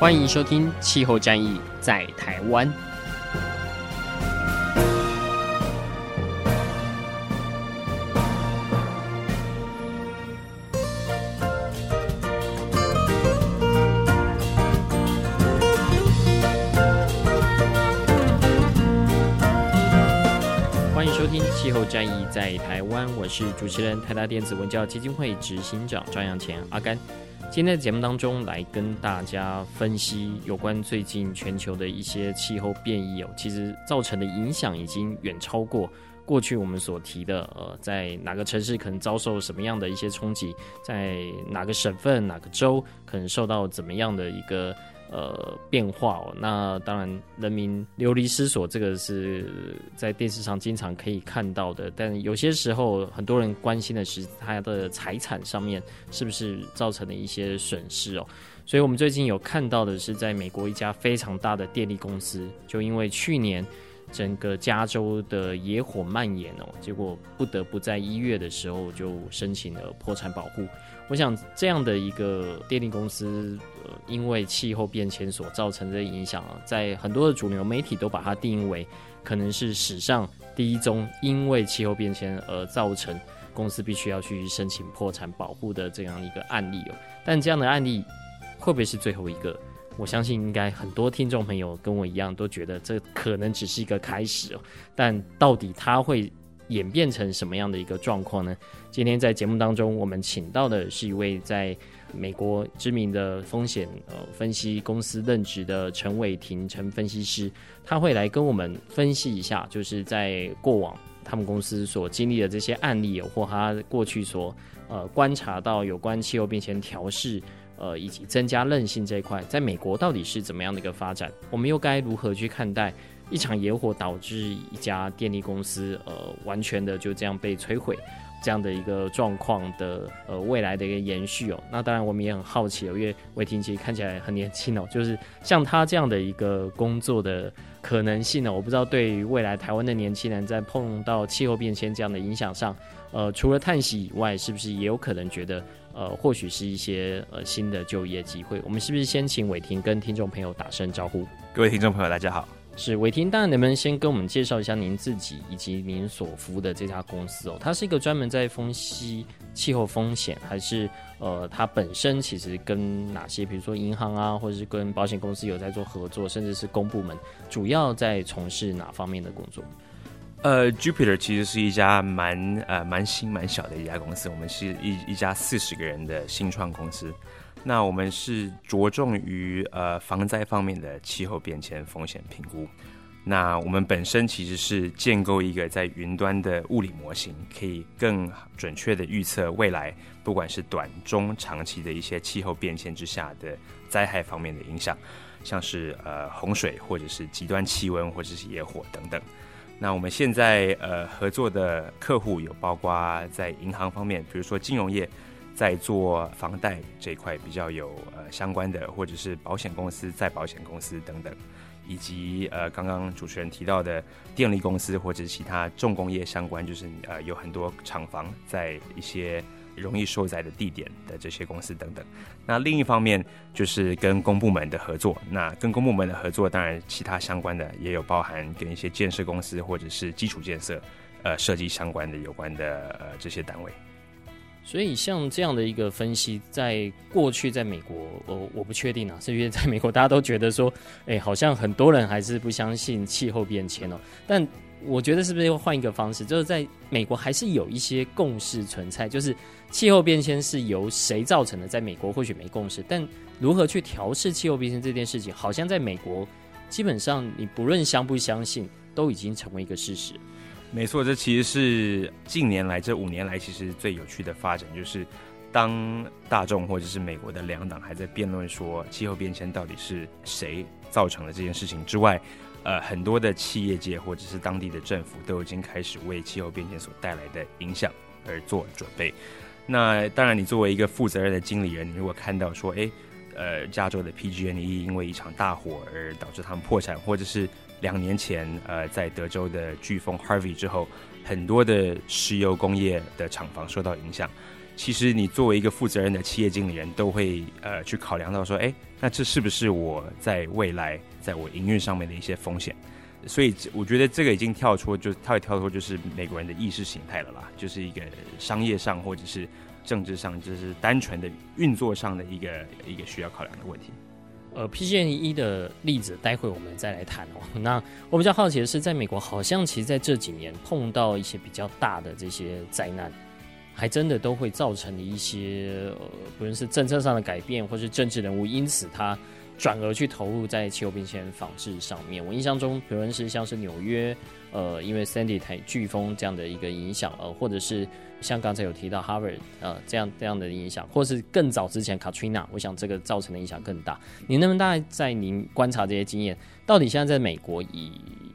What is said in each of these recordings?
欢迎收听《气候战役在台湾》。欢迎收听《气候战役在台湾》，我是主持人台达电子文教基金会执行长张扬前阿甘。今天的节目当中，来跟大家分析有关最近全球的一些气候变异哦，其实造成的影响已经远超过过去我们所提的，呃，在哪个城市可能遭受什么样的一些冲击，在哪个省份、哪个州可能受到怎么样的一个。呃，变化哦，那当然，人民流离失所，这个是在电视上经常可以看到的。但有些时候，很多人关心的是他的财产上面是不是造成了一些损失哦。所以我们最近有看到的是，在美国一家非常大的电力公司，就因为去年整个加州的野火蔓延哦，结果不得不在一月的时候就申请了破产保护。我想这样的一个电力公司。呃，因为气候变迁所造成的影响啊，在很多的主流媒体都把它定义为可能是史上第一宗因为气候变迁而造成公司必须要去申请破产保护的这样一个案例哦。但这样的案例会不会是最后一个？我相信应该很多听众朋友跟我一样都觉得这可能只是一个开始哦。但到底它会演变成什么样的一个状况呢？今天在节目当中，我们请到的是一位在美国知名的风险呃分析公司任职的陈伟霆陈分析师，他会来跟我们分析一下，就是在过往他们公司所经历的这些案例，或他过去所呃观察到有关气候变迁调试呃以及增加韧性这一块，在美国到底是怎么样的一个发展？我们又该如何去看待一场野火导致一家电力公司呃完全的就这样被摧毁？这样的一个状况的呃未来的一个延续哦，那当然我们也很好奇哦，因为伟霆其实看起来很年轻哦，就是像他这样的一个工作的可能性呢，我不知道对于未来台湾的年轻人在碰到气候变迁这样的影响上，呃，除了叹息以外，是不是也有可能觉得呃或许是一些呃新的就业机会？我们是不是先请伟霆跟听众朋友打声招呼？各位听众朋友，大家好。是伟霆，当然能不能先跟我们介绍一下您自己以及您所服务的这家公司哦？它是一个专门在分析气候风险，还是呃，它本身其实跟哪些，比如说银行啊，或者是跟保险公司有在做合作，甚至是公部门，主要在从事哪方面的工作？呃，Jupiter 其实是一家蛮呃蛮新蛮小的一家公司，我们是一一家四十个人的新创公司。那我们是着重于呃防灾方面的气候变迁风险评估。那我们本身其实是建构一个在云端的物理模型，可以更准确地预测未来，不管是短、中、长期的一些气候变迁之下的灾害方面的影响，像是呃洪水或者是极端气温或者是野火等等。那我们现在呃合作的客户有包括在银行方面，比如说金融业。在做房贷这一块比较有呃相关的，或者是保险公司、再保险公司等等，以及呃刚刚主持人提到的电力公司或者其他重工业相关，就是呃有很多厂房在一些容易受灾的地点的这些公司等等。那另一方面就是跟公部门的合作，那跟公部门的合作，当然其他相关的也有包含跟一些建设公司或者是基础建设呃设计相关的有关的呃这些单位。所以像这样的一个分析，在过去在美国，我我不确定啊，是因为在美国大家都觉得说，哎，好像很多人还是不相信气候变迁哦。但我觉得是不是要换一个方式，就是在美国还是有一些共识存在，就是气候变迁是由谁造成的，在美国或许没共识，但如何去调试气候变迁这件事情，好像在美国基本上你不论相不相信，都已经成为一个事实。没错，这其实是近年来这五年来其实最有趣的发展，就是当大众或者是美国的两党还在辩论说气候变迁到底是谁造成了这件事情之外，呃，很多的企业界或者是当地的政府都已经开始为气候变迁所带来的影响而做准备。那当然，你作为一个负责任的经理人，你如果看到说，诶，呃，加州的 PG&E 因为一场大火而导致他们破产，或者是两年前，呃，在德州的飓风 Harvey 之后，很多的石油工业的厂房受到影响。其实，你作为一个负责任的企业经理人，都会呃去考量到说，诶，那这是不是我在未来在我营运上面的一些风险？所以我觉得这个已经跳出，就跳一跳脱，就是美国人的意识形态了啦，就是一个商业上或者是政治上，就是单纯的运作上的一个一个需要考量的问题。呃 p g n e 的例子，待会我们再来谈哦。那我比较好奇的是，在美国好像其实在这几年碰到一些比较大的这些灾难，还真的都会造成一些呃，不论是政策上的改变，或是政治人物因此他。转而去投入在气候变迁防治上面。我印象中，比如是像是纽约，呃，因为 Sandy 台飓风这样的一个影响，呃，或者是像刚才有提到 Harvard，呃，这样这样的影响，或是更早之前 Katrina，我想这个造成的影响更大。你能不能大概在您观察这些经验，到底现在在美国以，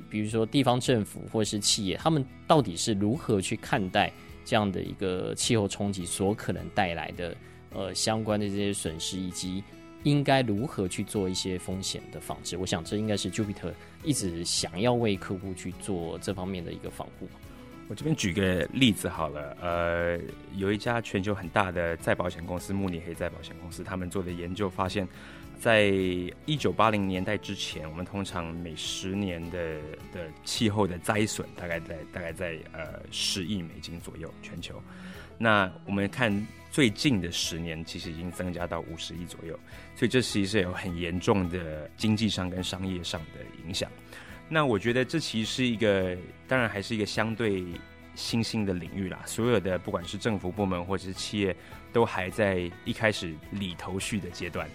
比如说地方政府或是企业，他们到底是如何去看待这样的一个气候冲击所可能带来的呃相关的这些损失以及？应该如何去做一些风险的防治？我想这应该是 Jupiter 一直想要为客户去做这方面的一个防护。我这边举个例子好了，呃，有一家全球很大的再保险公司慕尼黑再保险公司，他们做的研究发现，在一九八零年代之前，我们通常每十年的的气候的灾损大概在大概在呃十亿美金左右，全球。那我们看。最近的十年，其实已经增加到五十亿左右，所以这其实是有很严重的经济上跟商业上的影响。那我觉得这其实是一个，当然还是一个相对新兴的领域啦。所有的不管是政府部门或者是企业，都还在一开始理头绪的阶段。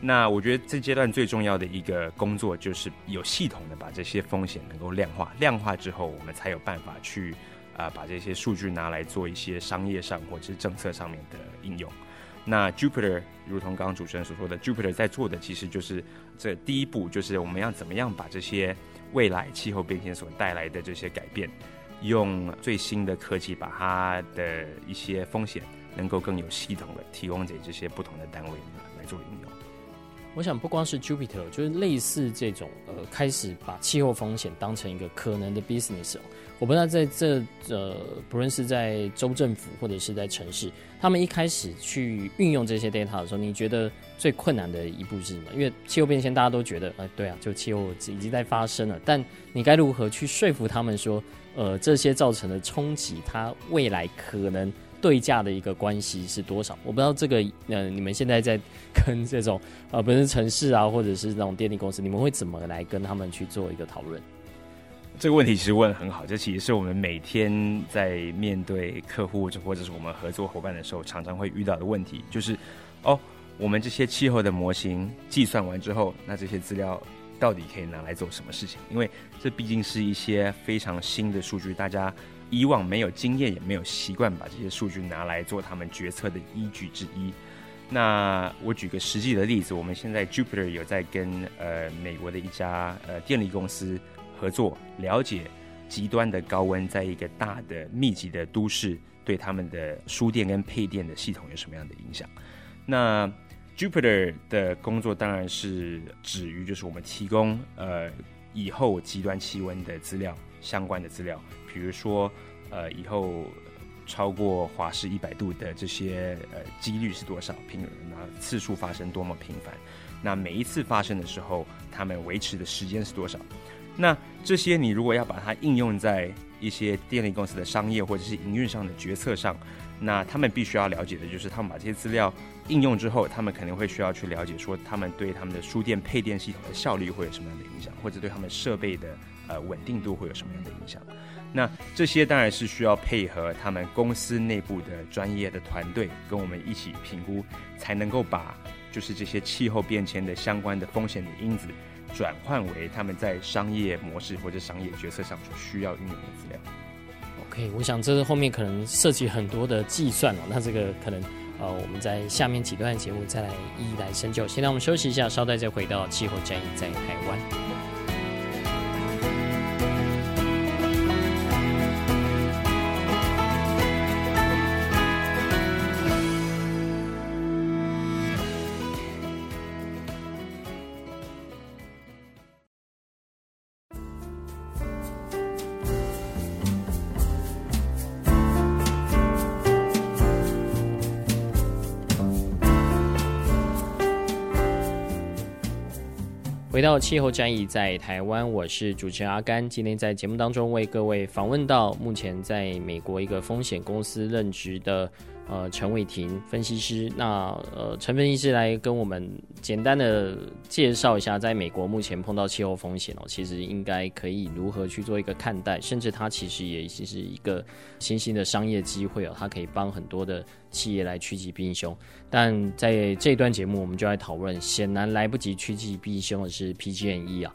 那我觉得这阶段最重要的一个工作，就是有系统的把这些风险能够量化，量化之后，我们才有办法去。啊，把这些数据拿来做一些商业上或者是政策上面的应用。那 Jupiter 如同刚刚主持人所说的，Jupiter 在做的其实就是这第一步，就是我们要怎么样把这些未来气候变迁所带来的这些改变，用最新的科技把它的一些风险能够更有系统的提供给这些不同的单位来做应用。我想不光是 Jupiter，就是类似这种呃，开始把气候风险当成一个可能的 business。我不知道在这呃，不论是在州政府或者是在城市，他们一开始去运用这些 data 的时候，你觉得最困难的一步是什么？因为气候变迁大家都觉得，哎、对啊，就气候已经在发生了，但你该如何去说服他们说，呃，这些造成的冲击，它未来可能对价的一个关系是多少？我不知道这个，呃，你们现在在跟这种呃，不是城市啊，或者是那种电力公司，你们会怎么来跟他们去做一个讨论？这个问题其实问得很好，这其实是我们每天在面对客户或者是我们合作伙伴的时候，常常会遇到的问题，就是哦，我们这些气候的模型计算完之后，那这些资料到底可以拿来做什么事情？因为这毕竟是一些非常新的数据，大家以往没有经验，也没有习惯把这些数据拿来做他们决策的依据之一。那我举个实际的例子，我们现在 Jupiter 有在跟呃美国的一家呃电力公司。合作了解极端的高温，在一个大的密集的都市，对他们的输电跟配电的系统有什么样的影响？那 Jupiter 的工作当然是止于就是我们提供呃以后极端气温的资料相关的资料，比如说呃以后超过华氏一百度的这些呃几率是多少，频那次数发生多么频繁，那每一次发生的时候，他们维持的时间是多少？那这些你如果要把它应用在一些电力公司的商业或者是营运上的决策上，那他们必须要了解的就是，他们把这些资料应用之后，他们可能会需要去了解说，他们对他们的输电配电系统的效率会有什么样的影响，或者对他们设备的呃稳定度会有什么样的影响。那这些当然是需要配合他们公司内部的专业的团队跟我们一起评估，才能够把就是这些气候变迁的相关的风险的因子。转换为他们在商业模式或者商业决策上所需要运用的资料。OK，我想这是后面可能涉及很多的计算哦。那这个可能呃，我们在下面几段节目再来一一来深究。现在我们休息一下，稍待再回到气候战役在台湾。到气候战役在台湾，我是主持人阿甘。今天在节目当中为各位访问到目前在美国一个风险公司任职的。呃，陈伟霆分析师，那呃，陈分析师来跟我们简单的介绍一下，在美国目前碰到气候风险哦，其实应该可以如何去做一个看待，甚至它其实也其实一个新兴的商业机会哦，它可以帮很多的企业来趋吉避凶。但在这段节目，我们就来讨论，显然来不及趋吉避凶的是 PG&E 啊，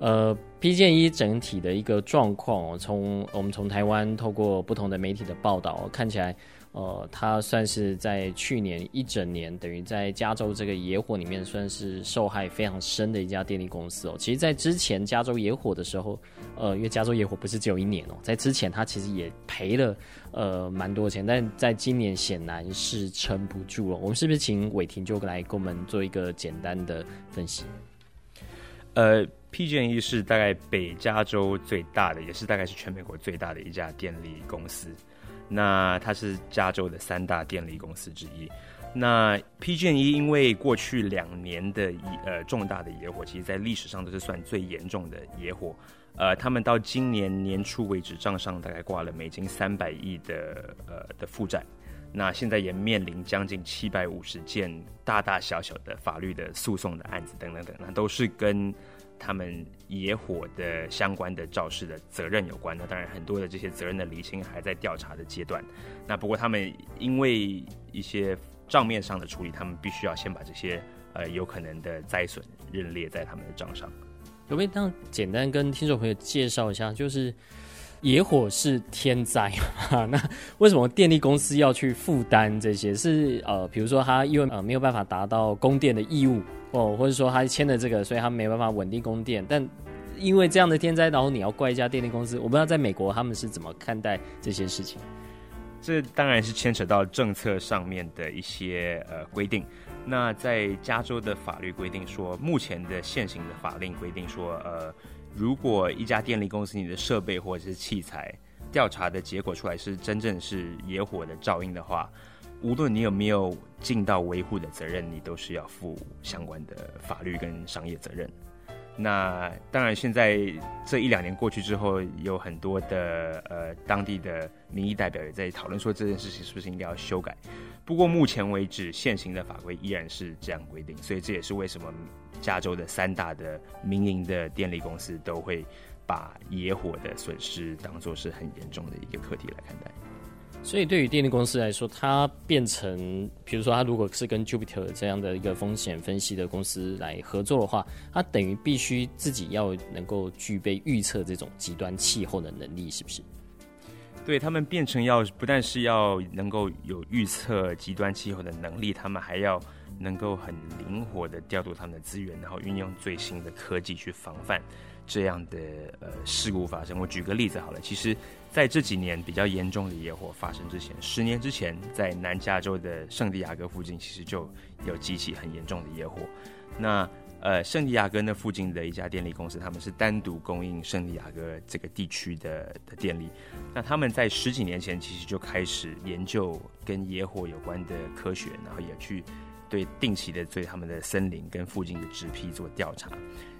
呃，PG&E 整体的一个状况哦，从我们从台湾透过不同的媒体的报道看起来。呃，它算是在去年一整年，等于在加州这个野火里面算是受害非常深的一家电力公司哦。其实，在之前加州野火的时候，呃，因为加州野火不是只有一年哦，在之前它其实也赔了呃蛮多钱，但在今年显然是撑不住了。我们是不是请伟霆就来给我们做一个简单的分析？呃，PG&E 是大概北加州最大的，也是大概是全美国最大的一家电力公司。那它是加州的三大电力公司之一。那 PG&E 因为过去两年的呃重大的野火，其实在历史上都是算最严重的野火。呃，他们到今年年初为止，账上大概挂了美金三百亿的呃的负债。那现在也面临将近七百五十件大大小小的法律的诉讼的案子等等等，那都是跟。他们野火的相关的肇事的责任有关，那当然很多的这些责任的厘清还在调查的阶段。那不过他们因为一些账面上的处理，他们必须要先把这些呃有可能的灾损认列在他们的账上。有没有当简单跟听众朋友介绍一下，就是野火是天灾嘛？那为什么电力公司要去负担这些？是呃，比如说他因为呃没有办法达到供电的义务。哦，或者说他签了这个，所以他没办法稳定供电。但因为这样的天灾，然后你要怪一家电力公司，我不知道在美国他们是怎么看待这些事情。这当然是牵扯到政策上面的一些呃规定。那在加州的法律规定说，目前的现行的法令规定说，呃，如果一家电力公司你的设备或者是器材调查的结果出来是真正是野火的噪音的话。无论你有没有尽到维护的责任，你都是要负相关的法律跟商业责任。那当然，现在这一两年过去之后，有很多的呃当地的民意代表也在讨论说这件事情是不是应该要修改。不过目前为止，现行的法规依然是这样规定，所以这也是为什么加州的三大的民营的电力公司都会把野火的损失当作是很严重的一个课题来看待。所以，对于电力公司来说，它变成，比如说，它如果是跟 Jupiter 这样的一个风险分析的公司来合作的话，它等于必须自己要能够具备预测这种极端气候的能力，是不是？对，他们变成要不但是要能够有预测极端气候的能力，他们还要能够很灵活的调度他们的资源，然后运用最新的科技去防范这样的呃事故发生。我举个例子好了，其实。在这几年比较严重的野火发生之前，十年之前，在南加州的圣地亚哥附近，其实就有几起很严重的野火。那呃，圣地亚哥那附近的一家电力公司，他们是单独供应圣地亚哥这个地区的的电力。那他们在十几年前其实就开始研究跟野火有关的科学，然后也去对定期的对他们的森林跟附近的植被做调查。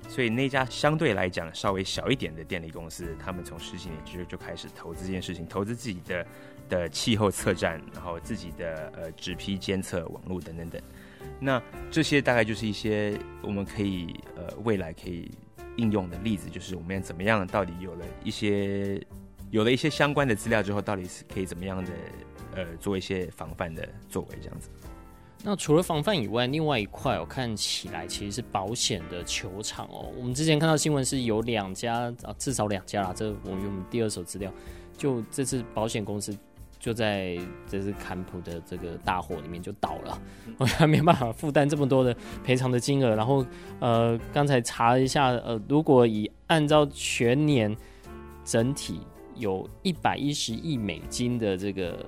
所以那家相对来讲稍微小一点的电力公司，他们从十几年之后就开始投资这件事情，投资自己的的气候测站，然后自己的呃植被监测网络等等等。那这些大概就是一些我们可以呃未来可以应用的例子，就是我们要怎么样，到底有了一些有了一些相关的资料之后，到底是可以怎么样的呃做一些防范的作为这样子。那除了防范以外，另外一块我看起来其实是保险的球场哦。我们之前看到新闻是有两家啊，至少两家啦，这我们用第二手资料，就这次保险公司就在这是坎普的这个大火里面就倒了，我还没办法负担这么多的赔偿的金额。然后呃，刚才查了一下，呃，如果以按照全年整体有一百一十亿美金的这个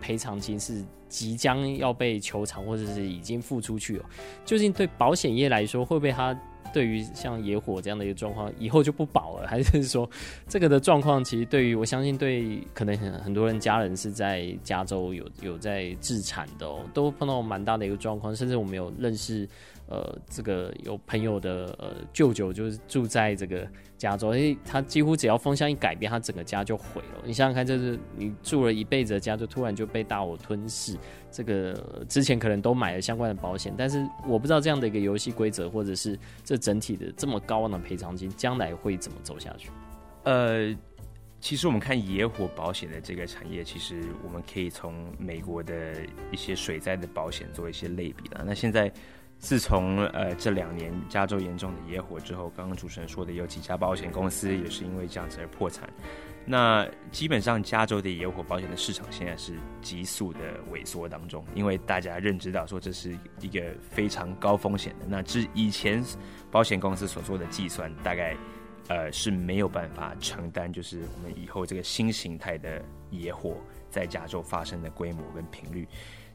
赔偿金是即将要被求偿或者是已经付出去了，究竟对保险业来说会不会它？对于像野火这样的一个状况，以后就不保了，还是说这个的状况，其实对于我相信，对可能很很多人家人是在加州有有在自产的哦，都碰到蛮大的一个状况，甚至我们有认识。呃，这个有朋友的呃舅舅就是住在这个加州，诶，他几乎只要风向一改变，他整个家就毁了。你想想看，就是你住了一辈子的家，就突然就被大火吞噬。这个之前可能都买了相关的保险，但是我不知道这样的一个游戏规则，或者是这整体的这么高昂的赔偿金，将来会怎么走下去？呃，其实我们看野火保险的这个产业，其实我们可以从美国的一些水灾的保险做一些类比了。那现在。自从呃这两年加州严重的野火之后，刚刚主持人说的有几家保险公司也是因为这样子而破产。那基本上加州的野火保险的市场现在是急速的萎缩当中，因为大家认知到说这是一个非常高风险的。那之以前保险公司所做的计算，大概呃是没有办法承担，就是我们以后这个新形态的野火在加州发生的规模跟频率。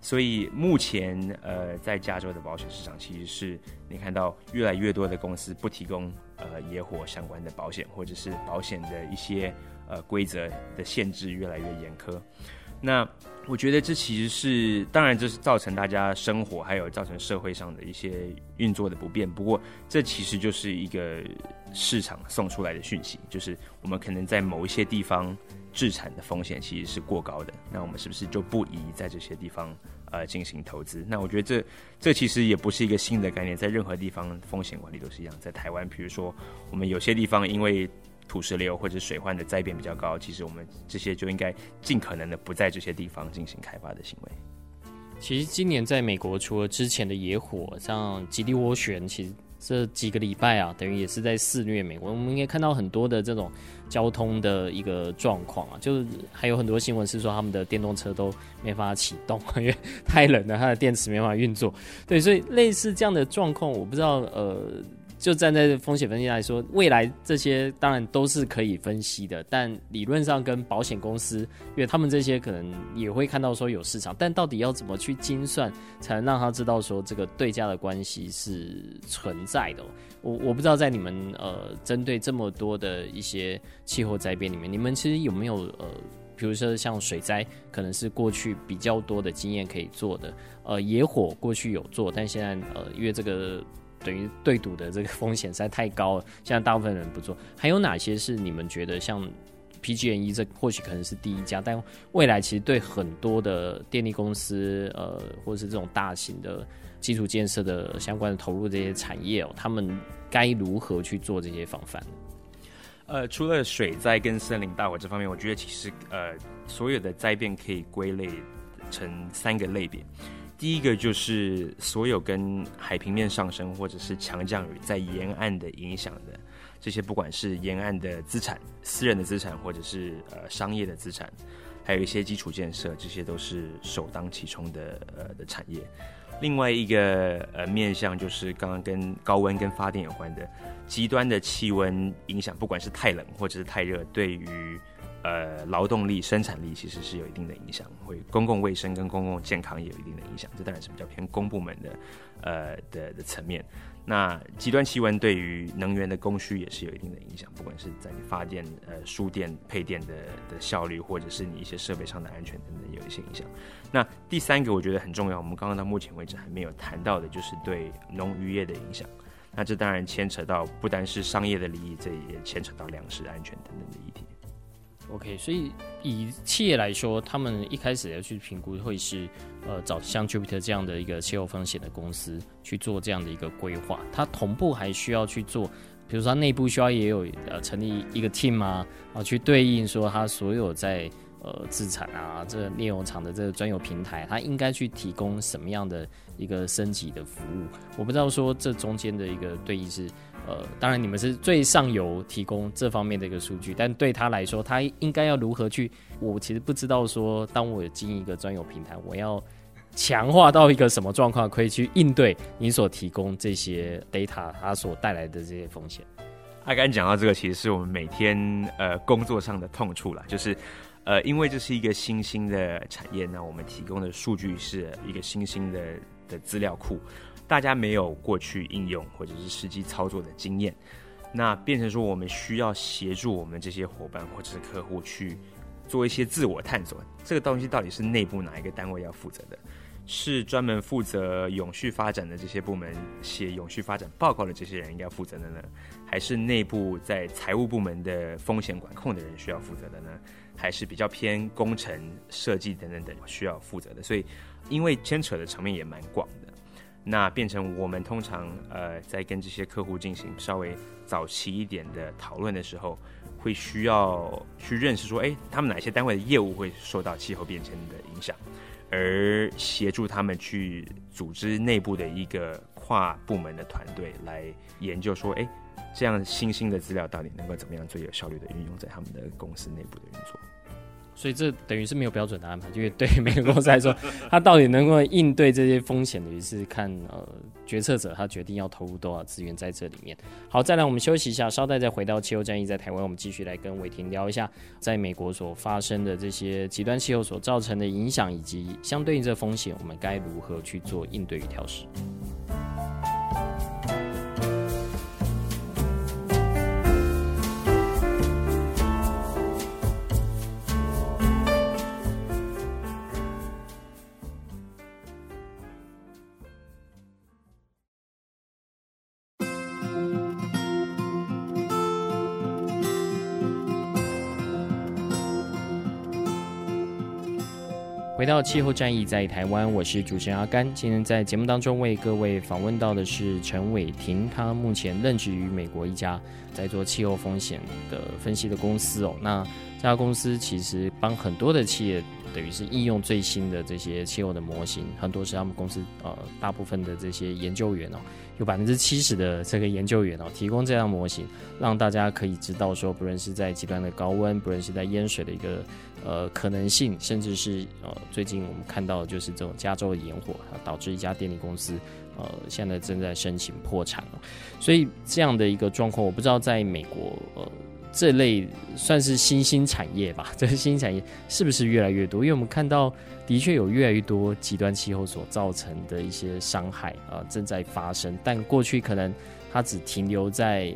所以目前，呃，在加州的保险市场，其实是你看到越来越多的公司不提供呃野火相关的保险，或者是保险的一些呃规则的限制越来越严苛。那我觉得这其实是，当然这是造成大家生活还有造成社会上的一些运作的不便。不过这其实就是一个市场送出来的讯息，就是我们可能在某一些地方置产的风险其实是过高的。那我们是不是就不宜在这些地方？呃，进行投资，那我觉得这这其实也不是一个新的概念，在任何地方风险管理都是一样。在台湾，比如说我们有些地方因为土石流或者水患的灾变比较高，其实我们这些就应该尽可能的不在这些地方进行开发的行为。其实今年在美国，除了之前的野火，像极地涡旋，其实。这几个礼拜啊，等于也是在肆虐美国。我们应该看到很多的这种交通的一个状况啊，就是还有很多新闻是说他们的电动车都没法启动，因为太冷了，它的电池没法运作。对，所以类似这样的状况，我不知道呃。就站在风险分析来说，未来这些当然都是可以分析的，但理论上跟保险公司，因为他们这些可能也会看到说有市场，但到底要怎么去精算，才能让他知道说这个对价的关系是存在的？我我不知道在你们呃针对这么多的一些气候灾变里面，你们其实有没有呃，比如说像水灾，可能是过去比较多的经验可以做的，呃，野火过去有做，但现在呃，因为这个。等于对赌的这个风险实在太高了，现在大部分人不做。还有哪些是你们觉得像 PG&E 这或许可能是第一家，但未来其实对很多的电力公司，呃，或者是这种大型的基础建设的相关的投入这些产业哦，他们该如何去做这些防范？呃，除了水灾跟森林大火这方面，我觉得其实呃，所有的灾变可以归类成三个类别。第一个就是所有跟海平面上升或者是强降雨在沿岸的影响的这些，不管是沿岸的资产、私人的资产，或者是呃商业的资产，还有一些基础建设，这些都是首当其冲的呃的产业。另外一个呃面向就是刚刚跟高温跟发电有关的极端的气温影响，不管是太冷或者是太热，对于呃，劳动力、生产力其实是有一定的影响，会公共卫生跟公共健康也有一定的影响。这当然是比较偏公部门的，呃的的层面。那极端气温对于能源的供需也是有一定的影响，不管是在你发电、呃输电、配电的的效率，或者是你一些设备上的安全等等，有一些影响。那第三个我觉得很重要，我们刚刚到目前为止还没有谈到的，就是对农渔业的影响。那这当然牵扯到不单是商业的利益，这也牵扯到粮食安全等等的议题。OK，所以以企业来说，他们一开始要去评估，会是呃找像 Jupiter 这样的一个气候风险的公司去做这样的一个规划。它同步还需要去做，比如说它内部需要也有呃成立一个 team 啊，啊去对应说它所有在呃资产啊这炼油厂的这个专有平台，它应该去提供什么样的一个升级的服务？我不知道说这中间的一个对应是。呃，当然你们是最上游提供这方面的一个数据，但对他来说，他应该要如何去？我其实不知道说，当我有经营一个专有平台，我要强化到一个什么状况，可以去应对你所提供这些 data 它所带来的这些风险。阿甘讲到这个，其实是我们每天呃工作上的痛处啦，就是呃，因为这是一个新兴的产业，那我们提供的数据是一个新兴的的资料库。大家没有过去应用或者是实际操作的经验，那变成说我们需要协助我们这些伙伴或者是客户去做一些自我探索。这个东西到底是内部哪一个单位要负责的？是专门负责永续发展的这些部门写永续发展报告的这些人应该负责的呢？还是内部在财务部门的风险管控的人需要负责的呢？还是比较偏工程设计等等等需要负责的？所以，因为牵扯的层面也蛮广的。那变成我们通常呃在跟这些客户进行稍微早期一点的讨论的时候，会需要去认识说，哎，他们哪些单位的业务会受到气候变迁的影响，而协助他们去组织内部的一个跨部门的团队来研究说，哎，这样新兴的资料到底能够怎么样最有效率的运用在他们的公司内部的运作。所以这等于是没有标准的安排，因为对美国公司来说，他到底能够应对这些风险，等于是看呃决策者他决定要投入多少资源在这里面。好，再来我们休息一下，稍待再回到气候战役在台湾，我们继续来跟伟霆聊一下，在美国所发生的这些极端气候所造成的影响，以及相对应这风险，我们该如何去做应对与调适。回到气候战役在台湾，我是主持人阿甘。今天在节目当中为各位访问到的是陈伟霆，他目前任职于美国一家在做气候风险的分析的公司哦。那这家公司其实帮很多的企业，等于是应用最新的这些气候的模型，很多是他们公司呃大部分的这些研究员哦，有百分之七十的这个研究员哦，提供这样模型，让大家可以知道说，不论是在极端的高温，不论是在淹水的一个。呃，可能性，甚至是呃，最近我们看到的就是这种加州的野火，它导致一家电力公司呃，现在正在申请破产了。所以这样的一个状况，我不知道在美国呃，这类算是新兴产业吧，这个新兴产业是不是越来越多？因为我们看到的确有越来越多极端气候所造成的一些伤害啊，正在发生，但过去可能它只停留在。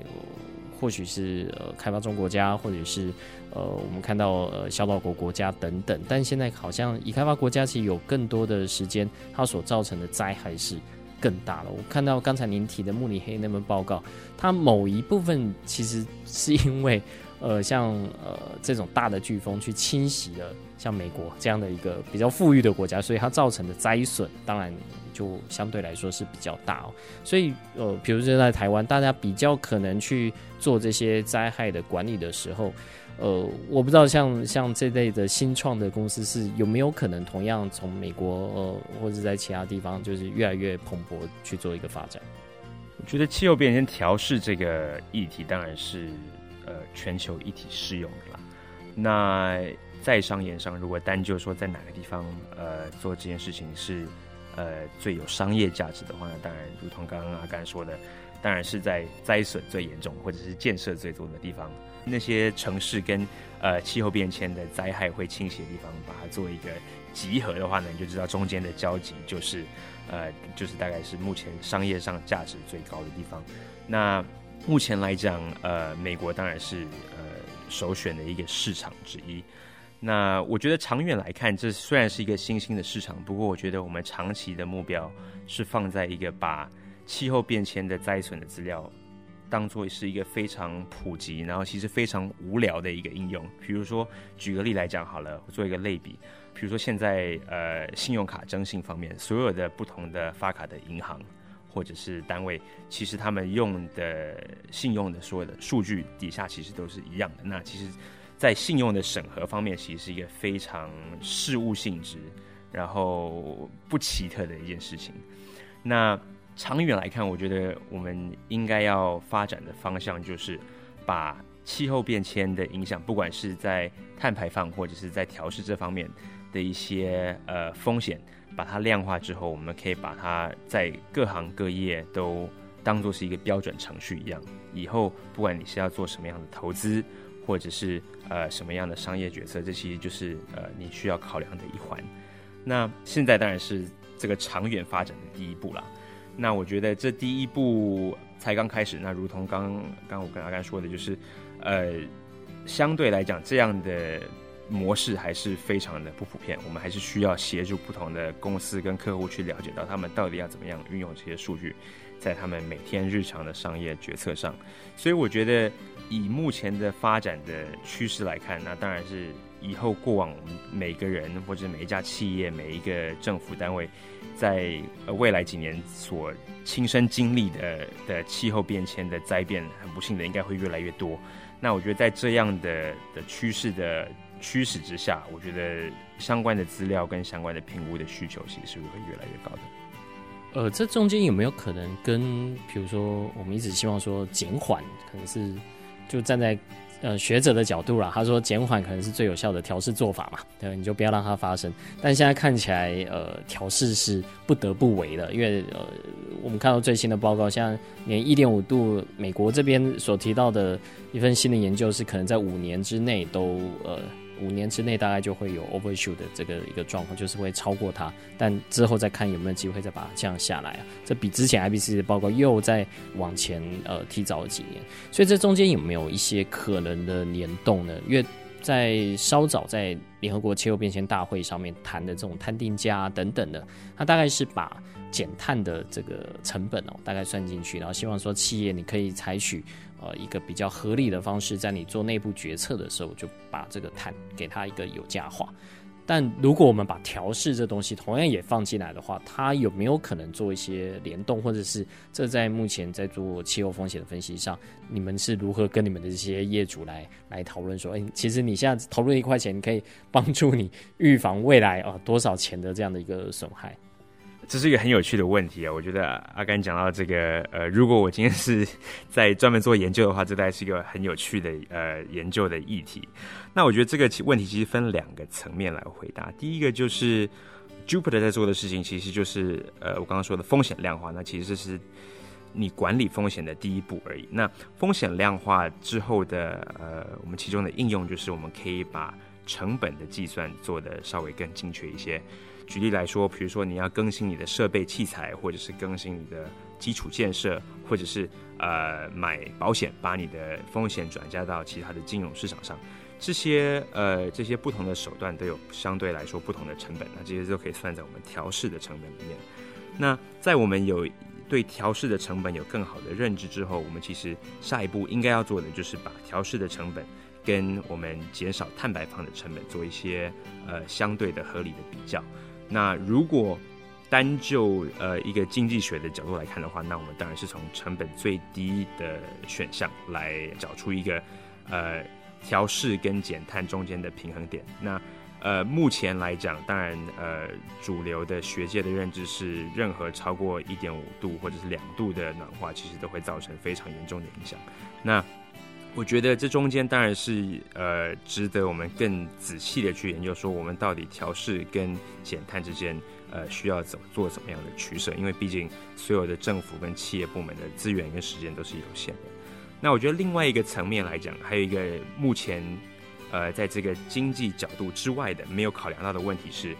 或许是呃开发中国家，或者是呃我们看到呃小岛国国家等等，但现在好像已开发国家其实有更多的时间，它所造成的灾害是更大了。我看到刚才您提的慕尼黑那份报告，它某一部分其实是因为呃像呃这种大的飓风去侵袭了像美国这样的一个比较富裕的国家，所以它造成的灾损当然。就相对来说是比较大哦，所以呃，比如说在台湾，大家比较可能去做这些灾害的管理的时候，呃，我不知道像像这类的新创的公司是有没有可能同样从美国呃或者在其他地方就是越来越蓬勃去做一个发展。我觉得气候变迁调适这个议题当然是呃全球一体适用的啦。那在商言商，如果单就说在哪个地方呃做这件事情是。呃，最有商业价值的话呢，当然，如同刚刚阿甘说的，当然是在灾损最严重或者是建设最多的地方，那些城市跟呃气候变迁的灾害会倾斜的地方，把它做一个集合的话呢，你就知道中间的交集就是，呃，就是大概是目前商业上价值最高的地方。那目前来讲，呃，美国当然是呃首选的一个市场之一。那我觉得长远来看，这虽然是一个新兴的市场，不过我觉得我们长期的目标是放在一个把气候变迁的灾损的资料当做是一个非常普及，然后其实非常无聊的一个应用。比如说，举个例来讲好了，我做一个类比，比如说现在呃信用卡征信方面，所有的不同的发卡的银行或者是单位，其实他们用的信用的所有的数据底下其实都是一样的。那其实。在信用的审核方面，其实是一个非常事务性质，然后不奇特的一件事情。那长远来看，我觉得我们应该要发展的方向就是把气候变迁的影响，不管是在碳排放或者是在调试这方面的一些呃风险，把它量化之后，我们可以把它在各行各业都当做是一个标准程序一样。以后不管你是要做什么样的投资，或者是呃什么样的商业决策，这其实就是呃你需要考量的一环。那现在当然是这个长远发展的第一步啦。那我觉得这第一步才刚开始。那如同刚刚我跟阿甘说的，就是，呃，相对来讲，这样的模式还是非常的不普遍。我们还是需要协助不同的公司跟客户去了解到他们到底要怎么样运用这些数据，在他们每天日常的商业决策上。所以我觉得，以目前的发展的趋势来看，那当然是以后过往每个人或者每一家企业、每一个政府单位。在未来几年所亲身经历的的气候变迁的灾变，很不幸的应该会越来越多。那我觉得在这样的的趋势的驱使之下，我觉得相关的资料跟相关的评估的需求，其实是会越来越高的。呃，这中间有没有可能跟，比如说我们一直希望说减缓，可能是就站在。呃，学者的角度啦，他说减缓可能是最有效的调试做法嘛，对，你就不要让它发生。但现在看起来，呃，调试是不得不为的，因为呃，我们看到最新的报告，像连一点五度，美国这边所提到的一份新的研究是，可能在五年之内都呃。五年之内大概就会有 overshoot 的这个一个状况，就是会超过它，但之后再看有没有机会再把它降下来啊。这比之前 IPCC 的报告又再往前呃提早了几年，所以这中间有没有一些可能的联动呢？因为在稍早在联合国气候变迁大会上面谈的这种碳定价等等的，它大概是把减碳的这个成本哦大概算进去，然后希望说企业你可以采取。呃，一个比较合理的方式，在你做内部决策的时候，就把这个碳给它一个有价化。但如果我们把调试这东西同样也放进来的话，它有没有可能做一些联动，或者是这在目前在做气候风险的分析上，你们是如何跟你们的这些业主来来讨论说，哎，其实你现在投入一块钱，可以帮助你预防未来啊、多少钱的这样的一个损害？这是一个很有趣的问题啊！我觉得阿甘讲到这个，呃，如果我今天是在专门做研究的话，这大概是一个很有趣的呃研究的议题。那我觉得这个问题其实分两个层面来回答。第一个就是 Jupiter 在做的事情，其实就是呃我刚刚说的风险量化。那其实这是你管理风险的第一步而已。那风险量化之后的呃，我们其中的应用就是我们可以把成本的计算做得稍微更精确一些。举例来说，比如说你要更新你的设备器材，或者是更新你的基础建设，或者是呃买保险，把你的风险转嫁到其他的金融市场上，这些呃这些不同的手段都有相对来说不同的成本，那这些都可以算在我们调试的成本里面。那在我们有对调试的成本有更好的认知之后，我们其实下一步应该要做的就是把调试的成本跟我们减少碳排放的成本做一些呃相对的合理的比较。那如果单就呃一个经济学的角度来看的话，那我们当然是从成本最低的选项来找出一个呃调试跟减碳中间的平衡点。那呃目前来讲，当然呃主流的学界的认知是，任何超过一点五度或者是两度的暖化，其实都会造成非常严重的影响。那我觉得这中间当然是呃值得我们更仔细的去研究，说我们到底调试跟减碳之间呃需要怎么做怎么样的取舍，因为毕竟所有的政府跟企业部门的资源跟时间都是有限的。那我觉得另外一个层面来讲，还有一个目前呃在这个经济角度之外的没有考量到的问题是，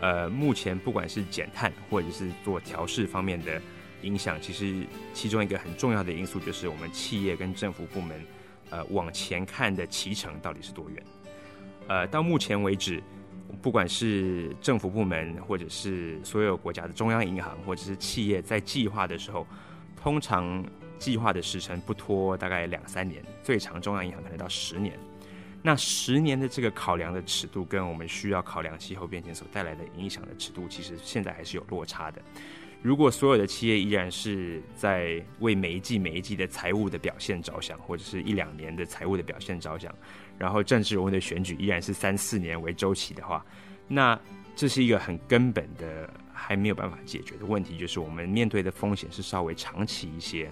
呃目前不管是减碳或者是做调试方面的影响，其实其中一个很重要的因素就是我们企业跟政府部门。呃，往前看的期程到底是多远？呃，到目前为止，不管是政府部门，或者是所有国家的中央银行，或者是企业在计划的时候，通常计划的时程不拖大概两三年，最长中央银行可能到十年。那十年的这个考量的尺度，跟我们需要考量气候变迁所带来的影响的尺度，其实现在还是有落差的。如果所有的企业依然是在为每一季每一季的财务的表现着想，或者是一两年的财务的表现着想，然后政治人物的选举依然是三四年为周期的话，那这是一个很根本的还没有办法解决的问题，就是我们面对的风险是稍微长期一些。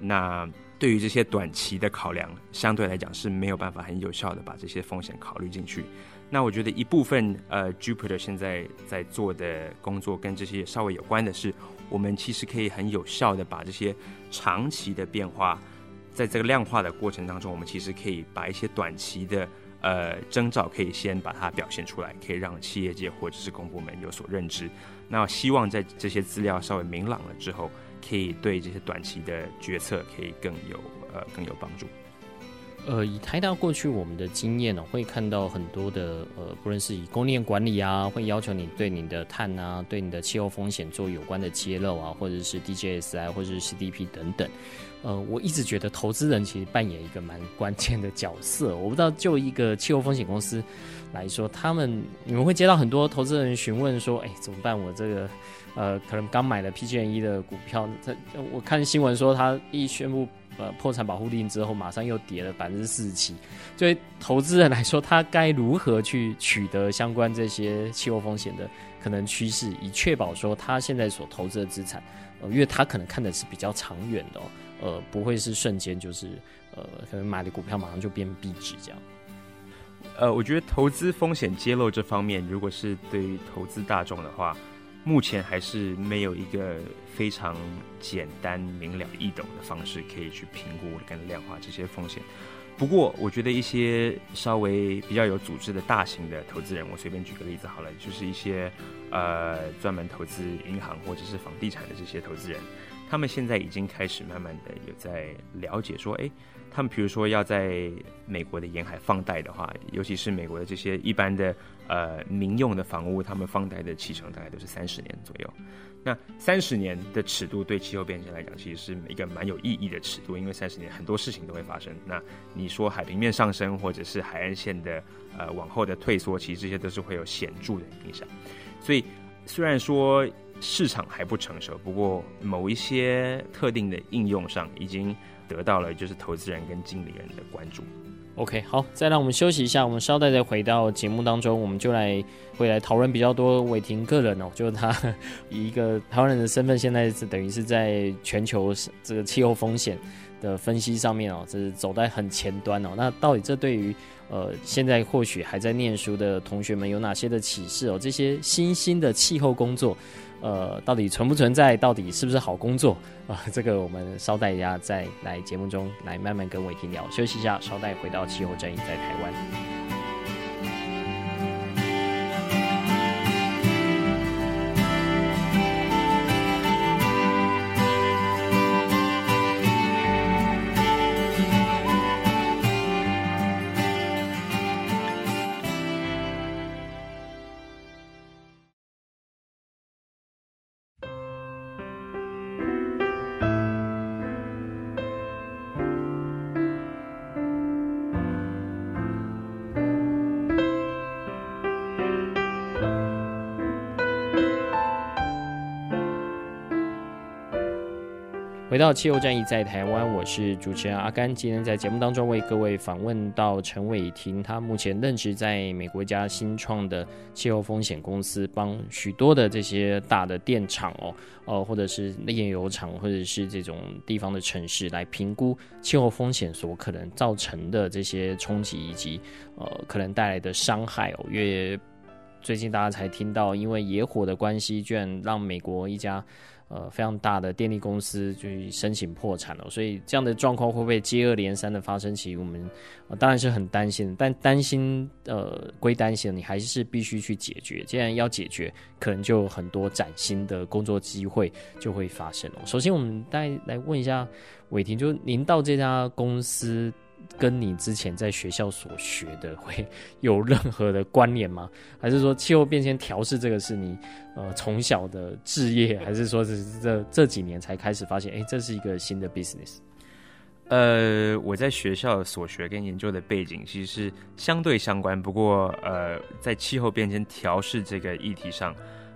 那对于这些短期的考量，相对来讲是没有办法很有效的把这些风险考虑进去。那我觉得一部分呃，Jupiter 现在在做的工作跟这些稍微有关的是，我们其实可以很有效的把这些长期的变化，在这个量化的过程当中，我们其实可以把一些短期的呃征兆可以先把它表现出来，可以让企业界或者是公部门有所认知。那希望在这些资料稍微明朗了之后，可以对这些短期的决策可以更有呃更有帮助。呃，以台大过去我们的经验呢、会看到很多的呃，不论是以供应链管理啊，会要求你对你的碳啊，对你的气候风险做有关的揭露啊，或者是 DJSI 或者是 CDP 等等。呃，我一直觉得投资人其实扮演一个蛮关键的角色。我不知道就一个气候风险公司来说，他们你们会接到很多投资人询问说，哎，怎么办？我这个呃，可能刚买了 pgne 的股票，他我看新闻说他一宣布。呃，破产保护令之后，马上又跌了百分之四十七。对投资人来说，他该如何去取得相关这些气候风险的可能趋势，以确保说他现在所投资的资产，呃，因为他可能看的是比较长远的，哦，呃，不会是瞬间就是呃，可能买的股票马上就变壁纸这样。呃，我觉得投资风险揭露这方面，如果是对于投资大众的话。目前还是没有一个非常简单明了易懂的方式可以去评估跟量化这些风险。不过，我觉得一些稍微比较有组织的大型的投资人，我随便举个例子好了，就是一些呃专门投资银行或者是房地产的这些投资人，他们现在已经开始慢慢的有在了解说，诶。他们比如说要在美国的沿海放贷的话，尤其是美国的这些一般的呃民用的房屋，他们放贷的期程大概都是三十年左右。那三十年的尺度对气候变迁来讲，其实是一个蛮有意义的尺度，因为三十年很多事情都会发生。那你说海平面上升，或者是海岸线的呃往后的退缩，其实这些都是会有显著的影响。所以虽然说市场还不成熟，不过某一些特定的应用上已经。得到了就是投资人跟经理人的关注。OK，好，再让我们休息一下，我们稍待再回到节目当中，我们就来会来讨论比较多伟霆个人哦，就是他 以一个台湾人的身份，现在是等于是在全球这个气候风险的分析上面哦，这是走在很前端哦。那到底这对于呃现在或许还在念书的同学们有哪些的启示哦？这些新兴的气候工作。呃，到底存不存在？到底是不是好工作 啊？这个我们稍待一下，再来节目中来慢慢跟伟霆聊。休息一下，稍待回到气候战役在台湾。到气候战役在台湾，我是主持人阿甘。今天在节目当中为各位访问到陈伟霆，他目前任职在美国一家新创的气候风险公司，帮许多的这些大的电厂哦，呃，或者是炼油厂，或者是这种地方的城市来评估气候风险所可能造成的这些冲击以及呃可能带来的伤害哦。因为最近大家才听到，因为野火的关系，居然让美国一家。呃，非常大的电力公司就申请破产了，所以这样的状况会不会接二连三的发生？其实我们、当然是很担心，但担心呃归担心，你还是必须去解决。既然要解决，可能就有很多崭新的工作机会就会发生了。首先，我们再来问一下伟霆，就您到这家公司。跟你之前在学校所学的会 有任何的关联吗？还是说气候变迁调试这个是你呃从小的志业，还是说是这这几年才开始发现？哎，这是一个新的 business。呃，我在学校所学跟研究的背景其实是相对相关，不过呃，在气候变迁调试这个议题上，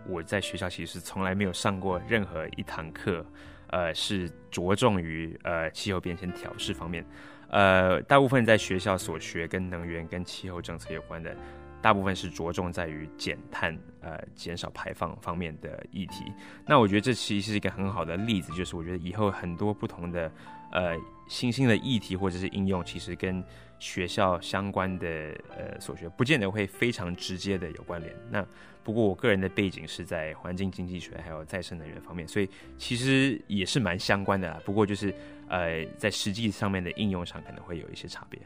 我在学校其实从来没有上过任何一堂课，呃，是着重于呃气候变迁调试方面。呃，大部分在学校所学跟能源跟气候政策有关的，大部分是着重在于减碳、呃减少排放方面的议题。那我觉得这其实是一个很好的例子，就是我觉得以后很多不同的呃新兴的议题或者是应用，其实跟学校相关的呃所学，不见得会非常直接的有关联。那不过我个人的背景是在环境经济学还有再生能源方面，所以其实也是蛮相关的啦。不过就是呃在实际上面的应用上可能会有一些差别。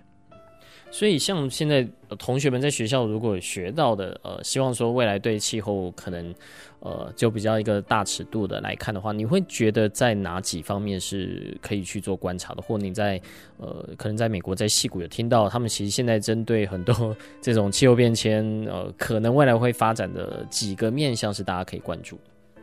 所以，像现在同学们在学校如果学到的，呃，希望说未来对气候可能，呃，就比较一个大尺度的来看的话，你会觉得在哪几方面是可以去做观察的？或你在，呃，可能在美国在矽谷有听到，他们其实现在针对很多这种气候变迁，呃，可能未来会发展的几个面向是大家可以关注。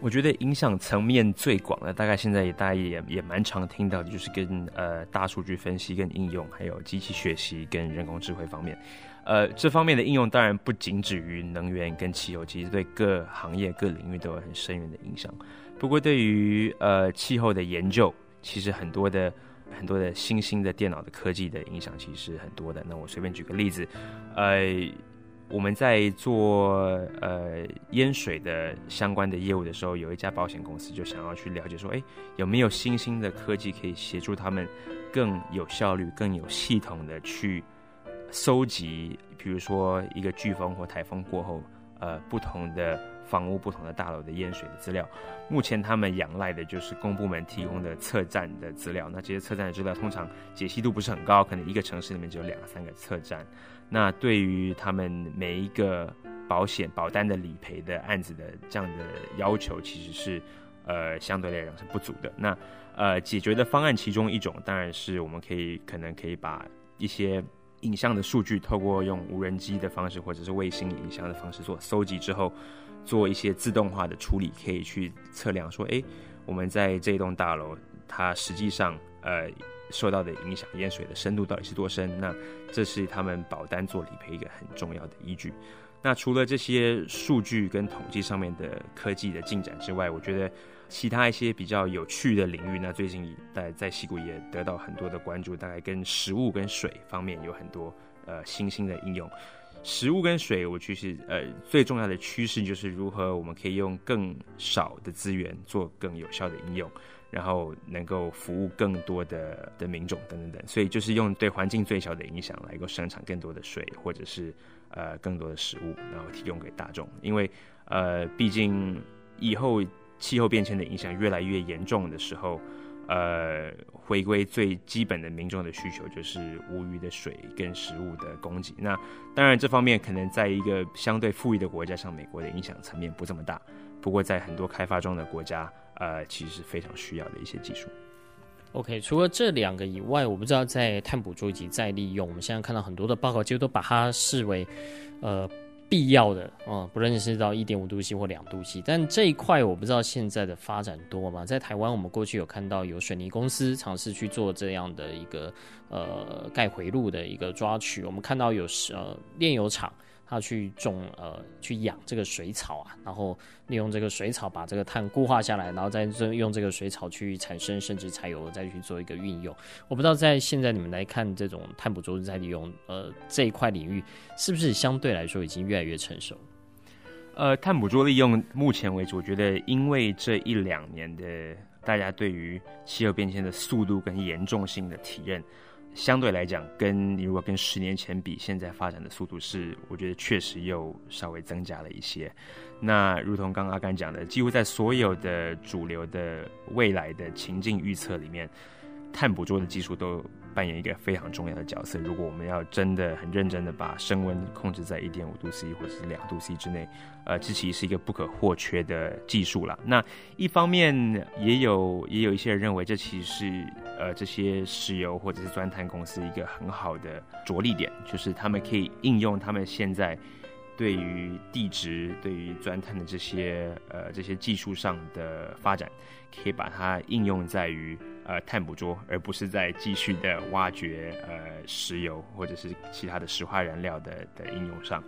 我觉得影响层面最广的，大概现在也大家也也蛮常听到的，就是跟呃大数据分析跟应用，还有机器学习跟人工智慧方面。呃，这方面的应用当然不仅止于能源跟气候，其实对各行业各领域都有很深远的影响。不过对于呃气候的研究，其实很多的很多的新兴的电脑的科技的影响其实很多的。那我随便举个例子，呃。我们在做呃淹水的相关的业务的时候，有一家保险公司就想要去了解说，哎，有没有新兴的科技可以协助他们更有效率、更有系统的去搜集，比如说一个飓风或台风过后，呃，不同的房屋、不同的大楼的淹水的资料。目前他们仰赖的就是公部门提供的测站的资料。那这些测站的资料通常解析度不是很高，可能一个城市里面只有两三个测站。那对于他们每一个保险保单的理赔的案子的这样的要求，其实是呃相对来讲是不足的。那呃解决的方案其中一种，当然是我们可以可能可以把一些影像的数据，透过用无人机的方式或者是卫星影像的方式做搜集之后，做一些自动化的处理，可以去测量说，哎，我们在这栋大楼它实际上呃。受到的影响，淹水的深度到底是多深？那这是他们保单做理赔一个很重要的依据。那除了这些数据跟统计上面的科技的进展之外，我觉得其他一些比较有趣的领域，那最近在在西谷也得到很多的关注。大概跟食物跟水方面有很多呃新兴的应用。食物跟水，我其实呃最重要的趋势就是如何我们可以用更少的资源做更有效的应用。然后能够服务更多的的民众等等等，所以就是用对环境最小的影响来够生产更多的水，或者是呃更多的食物，然后提供给大众。因为呃毕竟以后气候变迁的影响越来越严重的时候，呃回归最基本的民众的需求就是无虞的水跟食物的供给。那当然这方面可能在一个相对富裕的国家，像美国的影响层面不这么大。不过在很多开发中的国家，呃，其实是非常需要的一些技术。OK，除了这两个以外，我不知道在碳捕捉以及再利用，我们现在看到很多的报告，其实都把它视为呃必要的啊、不论是到一点五度 C 或两度 C。但这一块我不知道现在的发展多吗？在台湾，我们过去有看到有水泥公司尝试去做这样的一个呃盖回路的一个抓取，我们看到有呃炼油厂。他去种呃，去养这个水草啊，然后利用这个水草把这个碳固化下来，然后再用这个水草去产生甚至柴油，再去做一个运用。我不知道在现在你们来看这种碳捕捉再利用呃这一块领域，是不是相对来说已经越来越成熟？呃，碳捕捉利用目前为止，我觉得因为这一两年的大家对于气候变迁的速度跟严重性的体认。相对来讲，跟你如果跟十年前比，现在发展的速度是，我觉得确实又稍微增加了一些。那如同刚刚阿甘讲的，几乎在所有的主流的未来的情境预测里面，碳捕捉的技术都扮演一个非常重要的角色。如果我们要真的很认真的把升温控制在一点五度 C 或者是两度 C 之内，呃，这其实是一个不可或缺的技术啦。那一方面也有也有一些人认为，这其实是呃这些石油或者是钻探公司一个很好的着力点，就是他们可以应用他们现在对于地质、对于钻探的这些呃这些技术上的发展，可以把它应用在于。呃，碳捕捉，而不是在继续的挖掘呃石油或者是其他的石化燃料的的应用上，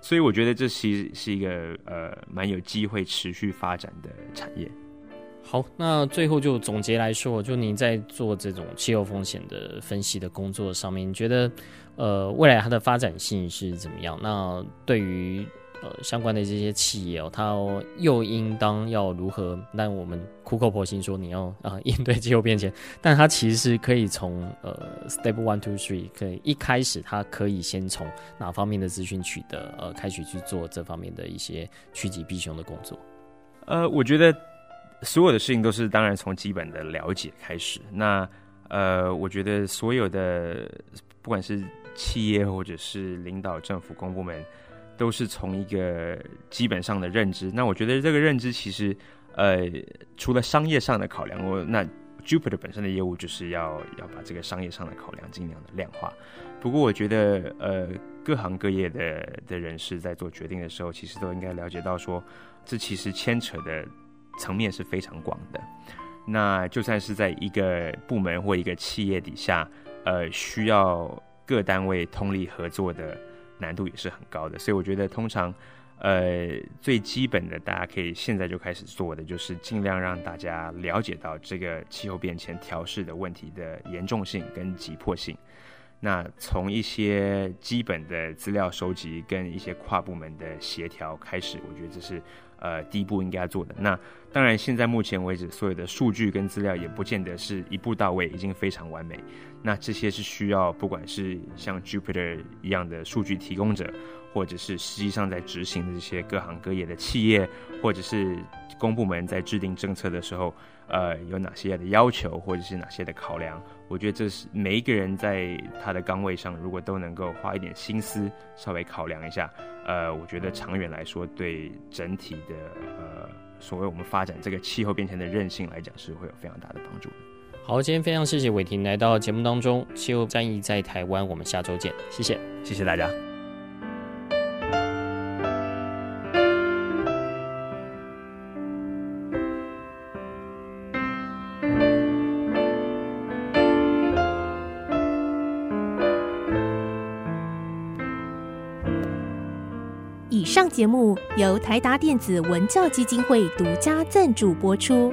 所以我觉得这其实是一个呃蛮有机会持续发展的产业。好，那最后就总结来说，就您在做这种气候风险的分析的工作上面，你觉得呃未来它的发展性是怎么样？那对于呃相关的这些企业哦，它又应当要如何？但我们苦口婆心说你要啊、呃、应对气候变迁，但它其实可以从呃 step one two three 可以一开始它可以先从哪方面的资讯取得呃开始去做这方面的一些趋吉避凶的工作。呃，我觉得。所有的事情都是当然从基本的了解开始。那呃，我觉得所有的不管是企业或者是领导、政府、公部门，都是从一个基本上的认知。那我觉得这个认知其实呃，除了商业上的考量，我那 Jupiter 本身的业务就是要要把这个商业上的考量尽量的量化。不过我觉得呃，各行各业的的人士在做决定的时候，其实都应该了解到说，这其实牵扯的。层面是非常广的，那就算是在一个部门或一个企业底下，呃，需要各单位通力合作的难度也是很高的。所以我觉得，通常，呃，最基本的，大家可以现在就开始做的，就是尽量让大家了解到这个气候变迁调适的问题的严重性跟急迫性。那从一些基本的资料收集跟一些跨部门的协调开始，我觉得这是。呃，第一步应该做的。那当然，现在目前为止，所有的数据跟资料也不见得是一步到位，已经非常完美。那这些是需要，不管是像 Jupiter 一样的数据提供者，或者是实际上在执行的这些各行各业的企业，或者是公部门在制定政策的时候，呃，有哪些的要求，或者是哪些的考量。我觉得这是每一个人在他的岗位上，如果都能够花一点心思，稍微考量一下，呃，我觉得长远来说，对整体的呃所谓我们发展这个气候变迁的韧性来讲，是会有非常大的帮助的。好，今天非常谢谢伟霆来到节目当中，气候战役在台湾，我们下周见，谢谢，谢谢大家。以上节目由台达电子文教基金会独家赞助播出。